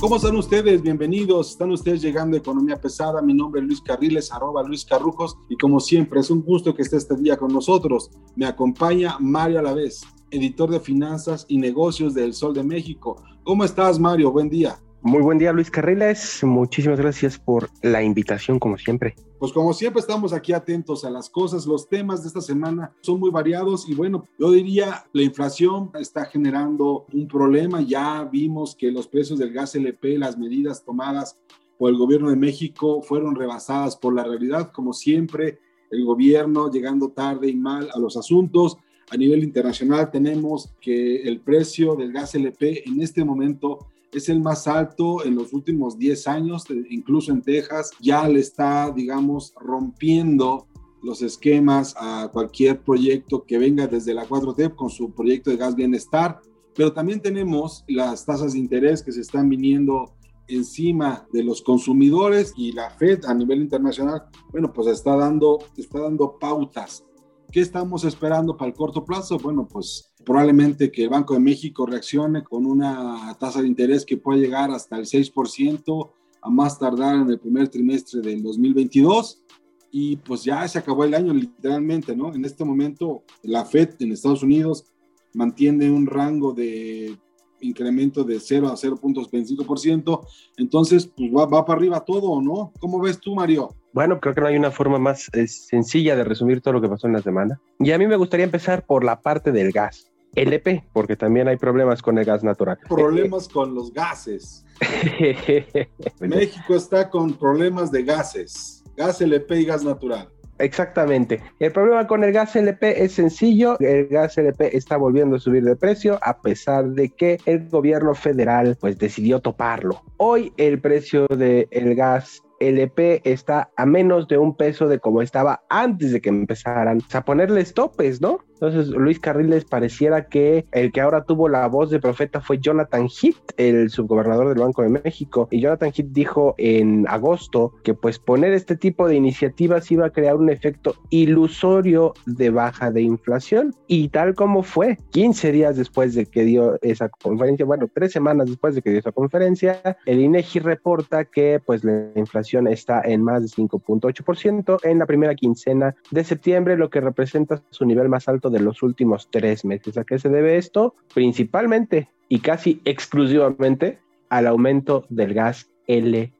¿Cómo están ustedes? Bienvenidos. Están ustedes llegando a Economía Pesada. Mi nombre es Luis Carriles, arroba Luis Carrujos. Y como siempre, es un gusto que esté este día con nosotros. Me acompaña Mario Alavés, editor de finanzas y negocios del Sol de México. ¿Cómo estás, Mario? Buen día. Muy buen día, Luis Carriles. Muchísimas gracias por la invitación, como siempre. Pues como siempre estamos aquí atentos a las cosas, los temas de esta semana son muy variados y bueno, yo diría la inflación está generando un problema, ya vimos que los precios del gas LP, las medidas tomadas por el gobierno de México fueron rebasadas por la realidad, como siempre, el gobierno llegando tarde y mal a los asuntos. A nivel internacional tenemos que el precio del gas LP en este momento es el más alto en los últimos 10 años, incluso en Texas, ya le está, digamos, rompiendo los esquemas a cualquier proyecto que venga desde la 4T con su proyecto de gas bienestar, pero también tenemos las tasas de interés que se están viniendo encima de los consumidores y la Fed a nivel internacional, bueno, pues está dando, está dando pautas. ¿Qué estamos esperando para el corto plazo? Bueno, pues probablemente que el Banco de México reaccione con una tasa de interés que puede llegar hasta el 6% a más tardar en el primer trimestre del 2022 y pues ya se acabó el año literalmente, ¿no? En este momento la Fed en Estados Unidos mantiene un rango de incremento de 0 a 0.25%, entonces pues va, va para arriba todo, ¿no? ¿Cómo ves tú, Mario? Bueno, creo que no hay una forma más eh, sencilla de resumir todo lo que pasó en la semana. Y a mí me gustaría empezar por la parte del gas. LP, porque también hay problemas con el gas natural. Problemas con los gases. México está con problemas de gases, gas LP y gas natural. Exactamente. El problema con el gas LP es sencillo. El gas LP está volviendo a subir de precio a pesar de que el gobierno federal pues decidió toparlo. Hoy el precio del gas LP está a menos de un peso de como estaba antes de que empezaran a ponerles topes, ¿no? Entonces, Luis Carriles pareciera que el que ahora tuvo la voz de profeta fue Jonathan Heath, el subgobernador del Banco de México. Y Jonathan Heath dijo en agosto que pues poner este tipo de iniciativas iba a crear un efecto ilusorio de baja de inflación. Y tal como fue, 15 días después de que dio esa conferencia, bueno, tres semanas después de que dio esa conferencia, el INEGI reporta que pues la inflación está en más de 5.8% en la primera quincena de septiembre, lo que representa su nivel más alto de los últimos tres meses. ¿A qué se debe esto? Principalmente y casi exclusivamente al aumento del gas LP.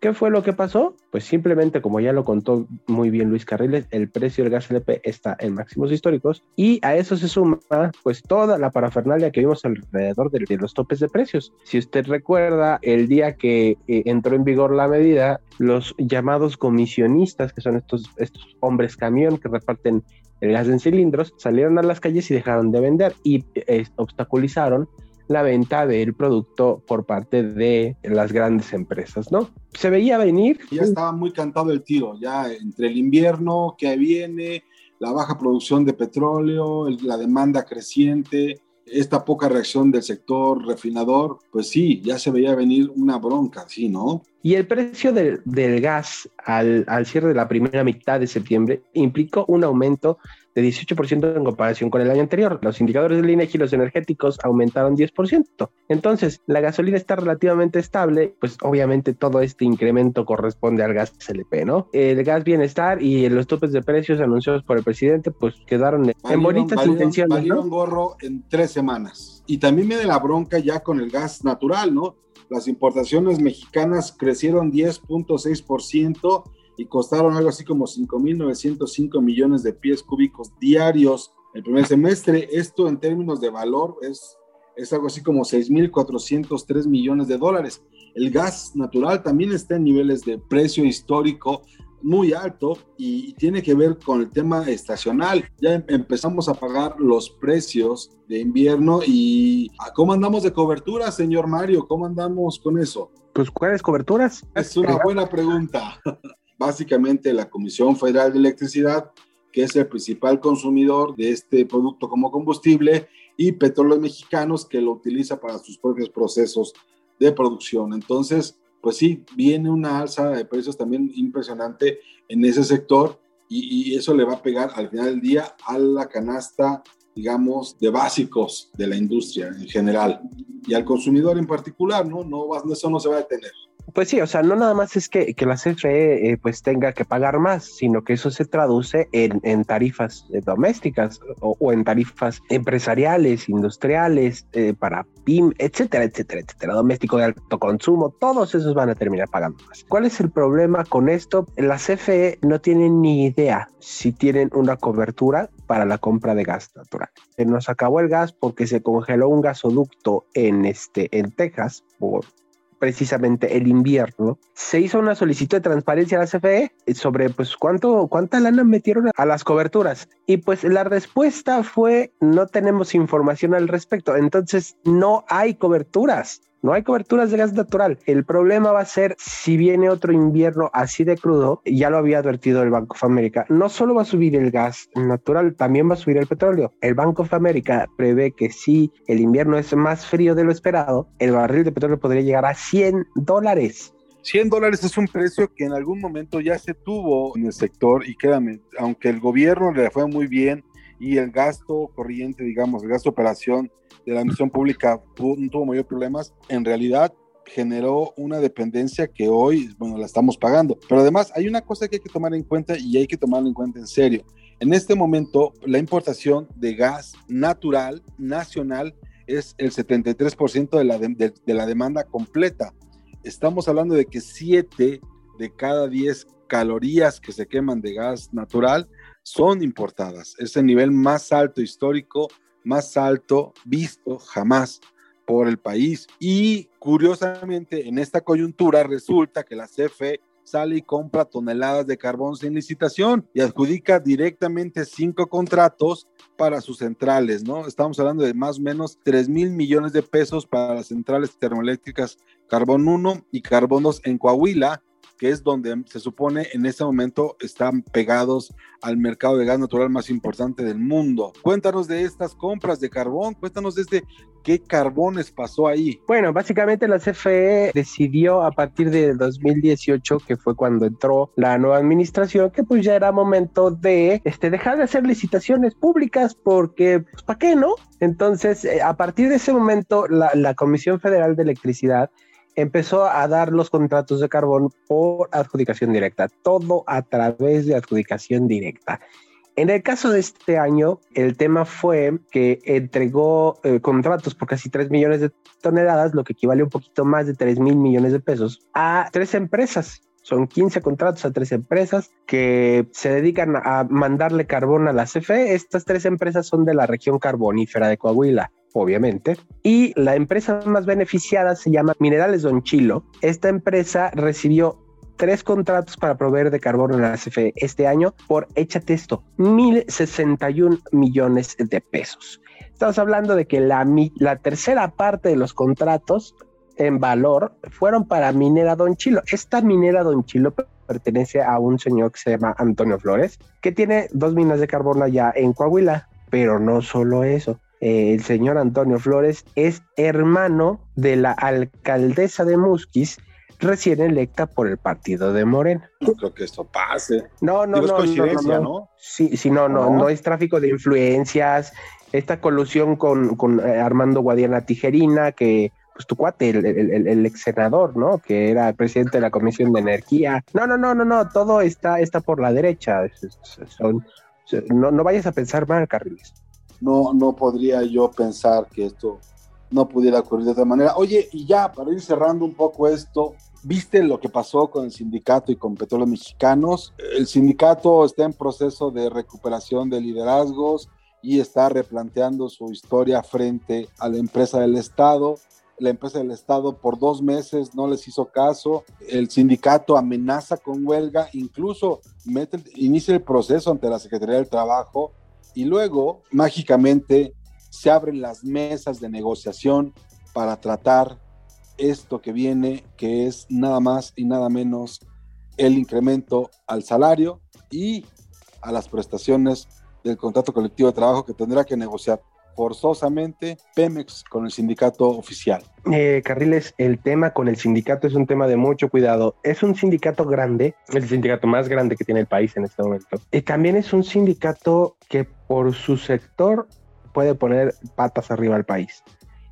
¿Qué fue lo que pasó? Pues simplemente, como ya lo contó muy bien Luis Carriles, el precio del gas LP está en máximos históricos y a eso se suma pues toda la parafernalia que vimos alrededor de, los topes de precios. Si usted recuerda, el día que eh, entró en vigor la medida, los llamados comisionistas, que son estos, estos hombres camión que reparten el gas en cilindros, salieron a las calles y dejaron de vender y eh, obstaculizaron la venta del producto por parte de las grandes empresas, ¿no? Se veía venir. Ya estaba muy cantado el tiro, ya entre el invierno que viene, la baja producción de petróleo, la demanda creciente, esta poca reacción del sector refinador, pues sí, ya se veía venir una bronca, sí, ¿no? Y el precio del, del gas al, al, cierre de la primera mitad de septiembre implicó un aumento de 18% en comparación con el año anterior. Los indicadores del INEGI y los energéticos aumentaron 10%. Entonces, la gasolina está relativamente estable, pues obviamente todo este incremento corresponde al gas SLP, ¿no? El gas bienestar y los topes de precios anunciados por el presidente, pues quedaron en bonitas intenciones. Valieron gorro en tres semanas. Y también viene la bronca ya con el gas natural, ¿no? Las importaciones mexicanas crecieron 10.6% y costaron algo así como 5.905 millones de pies cúbicos diarios el primer semestre. Esto en términos de valor es, es algo así como 6.403 millones de dólares. el gas natural también está en niveles de precio histórico muy alto y tiene que ver con el tema estacional. Ya em, empezamos a pagar los precios de invierno y ¿cómo andamos de cobertura, señor Mario? ¿Cómo andamos con eso? Pues, ¿cuáles coberturas? Es una buena pregunta. Básicamente, la Comisión Federal de Electricidad, que es el principal consumidor de este producto como combustible, y Petróleos Mexicanos, que lo utiliza para sus propios procesos de producción. Entonces, pues sí, viene una alza de precios también impresionante en ese sector y, eso le va a pegar al final del día a la canasta, digamos, de básicos de la industria en general y al consumidor en particular, ¿no? no eso no se va a detener. Pues sí, o sea, no nada más es que, que la CFE eh, pues tenga que pagar más, sino que eso se traduce en, en tarifas eh, domésticas o, en tarifas empresariales, industriales, eh, para PIM, etcétera, etcétera, etcétera, doméstico de alto consumo, todos esos van a terminar pagando más. ¿Cuál es el problema con esto? La CFE no tiene ni idea si tienen una cobertura para la compra de gas natural. Nos acabó el gas porque se congeló un gasoducto en, este, en Texas por precisamente el invierno, se hizo una solicitud de transparencia a la CFE sobre pues cuánto, cuánta lana metieron a las coberturas. Y pues la respuesta fue no tenemos información al respecto. Entonces no hay coberturas. No hay coberturas de gas natural. El problema va a ser si viene otro invierno así de crudo, ya lo había advertido el Banco of America, no solo va a subir el gas natural, también va a subir el petróleo. El Banco of America prevé que si el invierno es más frío de lo esperado, el barril de petróleo podría llegar a 100 dólares. 100 dólares es un precio que en algún momento ya se tuvo en el sector y aunque el gobierno le fue muy bien y el gasto corriente, digamos, el gasto operación de la misión pública no tuvo mayor problemas, en realidad generó una dependencia que hoy, bueno, la estamos pagando. Pero además hay una cosa que hay que tomar en cuenta y hay que tomarlo en cuenta en serio. En este momento, la importación de gas natural nacional es el 73% de la, de, de la demanda completa. Estamos hablando de que 7 de cada 10 calorías que se queman de gas natural son importadas. Es el nivel más alto histórico, más alto visto jamás por el país. Y curiosamente, en esta coyuntura resulta que la CFE sale y compra toneladas de carbón sin licitación y adjudica directamente cinco contratos para sus centrales, ¿no? Estamos hablando de más o menos 3 mil millones de pesos para las centrales termoeléctricas Carbón 1 y Carbón 2 en Coahuila, que es donde se supone en este momento están pegados al mercado de gas natural más importante del mundo. Cuéntanos de estas compras de carbón, cuéntanos desde qué carbones pasó ahí. Bueno, básicamente la CFE decidió a partir de 2018, que fue cuando entró la nueva administración, que pues ya era momento de este, dejar de hacer licitaciones públicas porque, pues, ¿para qué no? Entonces, eh, a partir de ese momento, la, la Comisión Federal de Electricidad empezó a dar los contratos de carbón por adjudicación directa, todo a través de adjudicación directa. En el caso de este año, el tema fue que entregó eh, contratos por casi 3 millones de toneladas, lo que equivale a un poquito más de 3 mil millones de pesos, a tres empresas. Son 15 contratos a tres empresas que se dedican a mandarle carbón a la CFE. Estas tres empresas son de la región carbonífera de Coahuila obviamente. Y la empresa más beneficiada se llama Minerales Don Chilo. Esta empresa recibió tres contratos para proveer de carbono en la CFE este año por, échate esto, 1.061 millones de pesos. Estamos hablando de que la, la tercera parte de los contratos en valor fueron para Minera Don Chilo. Esta Minera Don Chilo pertenece a un señor que se llama Antonio Flores, que tiene dos minas de carbono allá en Coahuila, pero no solo eso. Eh, el señor Antonio Flores es hermano de la alcaldesa de Musquis, recién electa por el partido de Morena. No creo que esto pase. No, no, no, no, no, Sí, sí, no, no, no, es tráfico de influencias, esta colusión con, con eh, Armando Guadiana Tijerina, que pues tu cuate, el, el, ex senador, ¿no? Que era presidente de la Comisión de Energía. No, no, no, no, no, todo está, está por la derecha. no, no vayas a pensar mal, Carriles no, no podría yo pensar que esto no pudiera ocurrir de otra manera. Oye, y ya, para ir cerrando un poco esto, ¿viste lo que pasó con el sindicato y con Petróleos Mexicanos? El sindicato está en proceso de recuperación de liderazgos y está replanteando su historia frente a la empresa del Estado. la empresa del Estado por dos meses no les hizo caso, el sindicato amenaza con huelga, incluso mete, inicia el proceso ante la Secretaría del Trabajo y luego mágicamente se abren las mesas de negociación para tratar esto que viene, que es nada más y nada menos el incremento al salario y a las prestaciones del contrato colectivo de trabajo que tendrá que negociar forzosamente Pemex con el sindicato oficial. Eh, Carriles, el tema con el sindicato es un tema de mucho cuidado. Es un sindicato grande, el sindicato más grande que tiene el país en este momento. Y también es un sindicato que por su sector puede poner patas arriba al país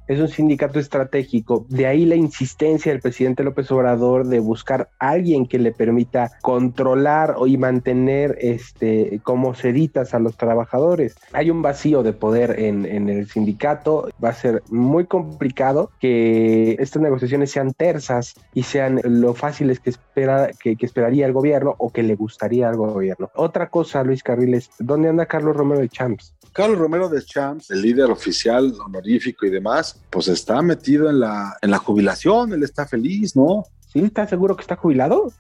es un sindicato estratégico. De ahí la insistencia del presidente López Obrador de buscar alguien que le permita controlar y mantener este, como seditas a los trabajadores. Hay un vacío de poder en, el sindicato. Va a ser muy complicado que estas negociaciones sean tersas y sean lo fáciles que, espera, que, que esperaría el gobierno o que le gustaría al gobierno. Otra cosa, Luis Carriles, ¿dónde anda Carlos Romero de Champs? Carlos Romero de Champs, el líder oficial honorífico y demás, pues está metido en la, en la jubilación, él está feliz, ¿no? ¿Sí? ¿Está seguro que está jubilado?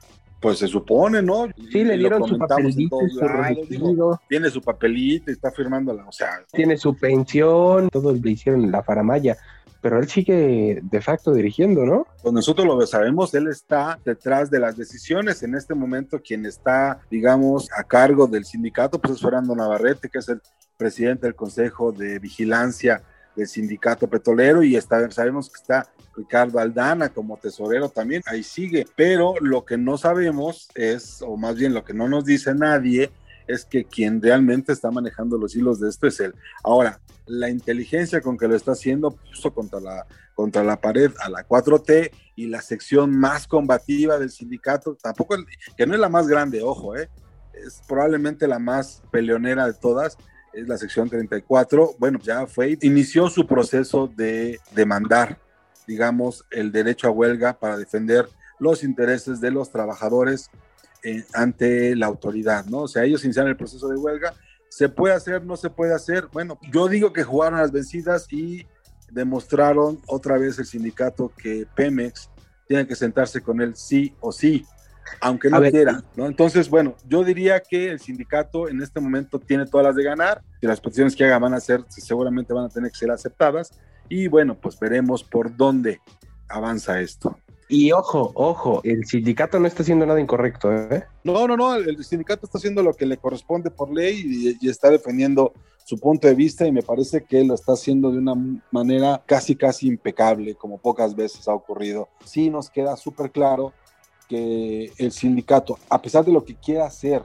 Pues se supone, ¿no? Sí, le dieron su papelito, su tiene su papelito y está firmándola, o sea. Tiene su pensión, todos le hicieron la faramaya pero él sigue de facto dirigiendo, ¿no? Pues nosotros lo sabemos, él está detrás de las decisiones. En este momento, quien está, digamos, a cargo del sindicato, pues es Fernando Navarrete, que es el presidente del Consejo de Vigilancia del Sindicato Petrolero y está, sabemos que está Ricardo Aldana como tesorero también, ahí sigue, pero lo que no sabemos es, o más bien lo que no nos dice nadie, es que quien realmente está manejando los hilos de esto es él. Ahora, la inteligencia con que lo está haciendo puso contra la, contra la pared a la 4T y la sección más combativa del sindicato, tampoco, que no es la más grande, ojo, ¿eh? es probablemente la más peleonera de todas, es la sección 34, bueno, ya fue, inició su proceso de demandar, digamos, el derecho a huelga para defender los intereses de los trabajadores eh, ante la autoridad, ¿no? O sea, ellos iniciaron el proceso de huelga, ¿se puede hacer, no se puede hacer? Bueno, yo digo que jugaron las vencidas y demostraron otra vez el sindicato que Pemex tiene que sentarse con él sí o sí aunque no quiera, ¿no? Entonces, bueno, yo diría que el sindicato en este momento tiene todas las de ganar, y las peticiones que haga van a ser, seguramente van a tener que ser aceptadas, y bueno, pues veremos por dónde avanza esto. Y ojo, ojo, el sindicato no está haciendo nada incorrecto, ¿eh? No, no, no, el sindicato está haciendo lo que le corresponde por ley y, y, está defendiendo su punto de vista y me parece que lo está haciendo de una manera casi, casi impecable, como pocas veces ha ocurrido. Sí nos queda súper claro que el sindicato, a pesar de lo que quiera hacer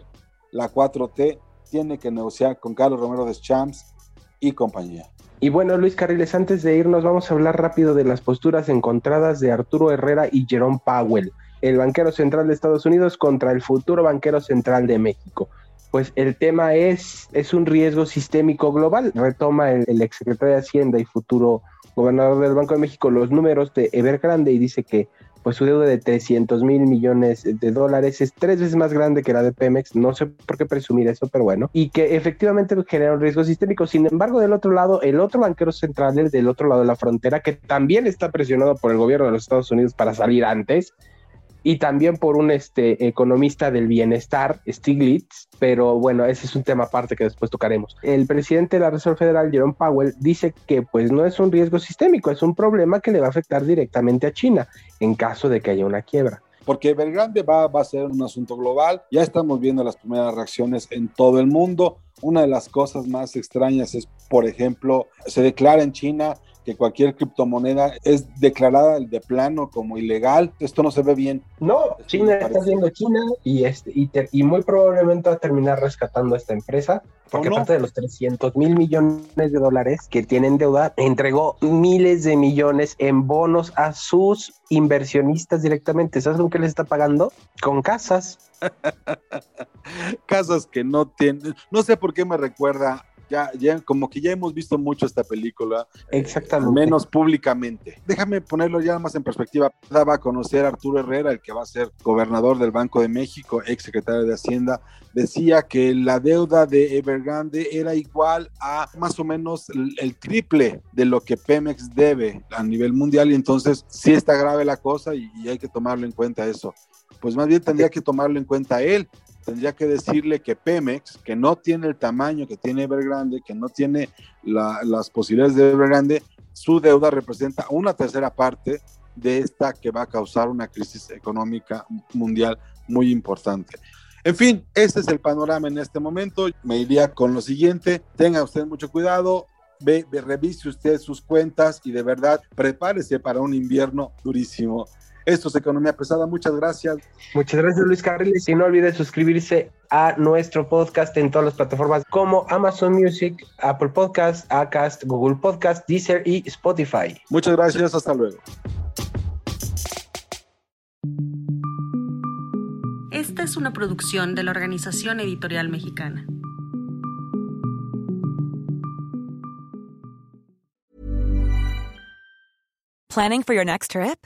la 4T, tiene que negociar con Carlos Romero de Champs y compañía. Y bueno, Luis Carriles, antes de irnos, vamos a hablar rápido de las posturas encontradas de Arturo Herrera y Jerome Powell, el banquero central de Estados Unidos contra el futuro banquero central de México. Pues el tema es, es un riesgo sistémico global. Retoma el, el exsecretario de Hacienda y futuro gobernador del Banco de México los números de Evergrande y dice que pues su deuda de 300 mil millones de dólares es tres veces más grande que la de Pemex, no sé por qué presumir eso, pero bueno, y que efectivamente genera un riesgo sistémico. Sin embargo, del otro lado, el otro banquero central del otro lado de la frontera, que también está presionado por el gobierno de los Estados Unidos para salir antes, y también por un este, economista del bienestar, Stiglitz, pero bueno, ese es un tema aparte que después tocaremos. El presidente de la Reserva Federal, Jerome Powell, dice que pues no es un riesgo sistémico, es un problema que le va a afectar directamente a China en caso de que haya una quiebra porque Evergrande va, va a ser un asunto global. Ya estamos viendo las primeras reacciones en todo el mundo. Una de las cosas más extrañas es, por ejemplo, se declara en China que cualquier criptomoneda es declarada de plano como ilegal. Esto no se ve bien. No, China está haciendo China y, este, y, muy probablemente va a terminar rescatando a esta empresa, porque aparte de los 300 mil millones de dólares que tienen deuda, entregó miles de millones en bonos a sus inversionistas directamente. ¿Sabes lo que les está pagando? Con casas. casas que no tienen, no sé por qué me recuerda Ya, ya, como que ya hemos visto mucho esta película. Eh, Exactamente. menos públicamente. Déjame ponerlo ya más en perspectiva. Daba a conocer a Arturo Herrera, el que va a ser gobernador del Banco de México, ex secretario de Hacienda, decía que la deuda de Evergrande era igual a más o menos el triple de lo que Pemex debe a nivel mundial y entonces sí está grave la cosa y, y hay que tomarlo en cuenta eso. Pues más bien tendría que tomarlo en cuenta él, tendría que decirle que Pemex, que no tiene el tamaño que tiene Evergrande, que no tiene la, las posibilidades de Evergrande, su deuda representa una tercera parte de esta que va a causar una crisis económica mundial muy importante. En fin, este es el panorama en este momento. Me iría con lo siguiente. Tenga usted mucho cuidado. Ve, revise usted sus cuentas y de verdad prepárese para un invierno durísimo. Esto es Economía Pesada. Muchas gracias. Muchas gracias, Luis Carriles. Y no olvide suscribirse a nuestro podcast en todas las plataformas como Amazon Music, Apple Podcast, Acast, Google Podcast, Deezer y Spotify. Muchas gracias. Hasta luego. Esta es una producción de la Organización Editorial Mexicana. Planning for your next trip?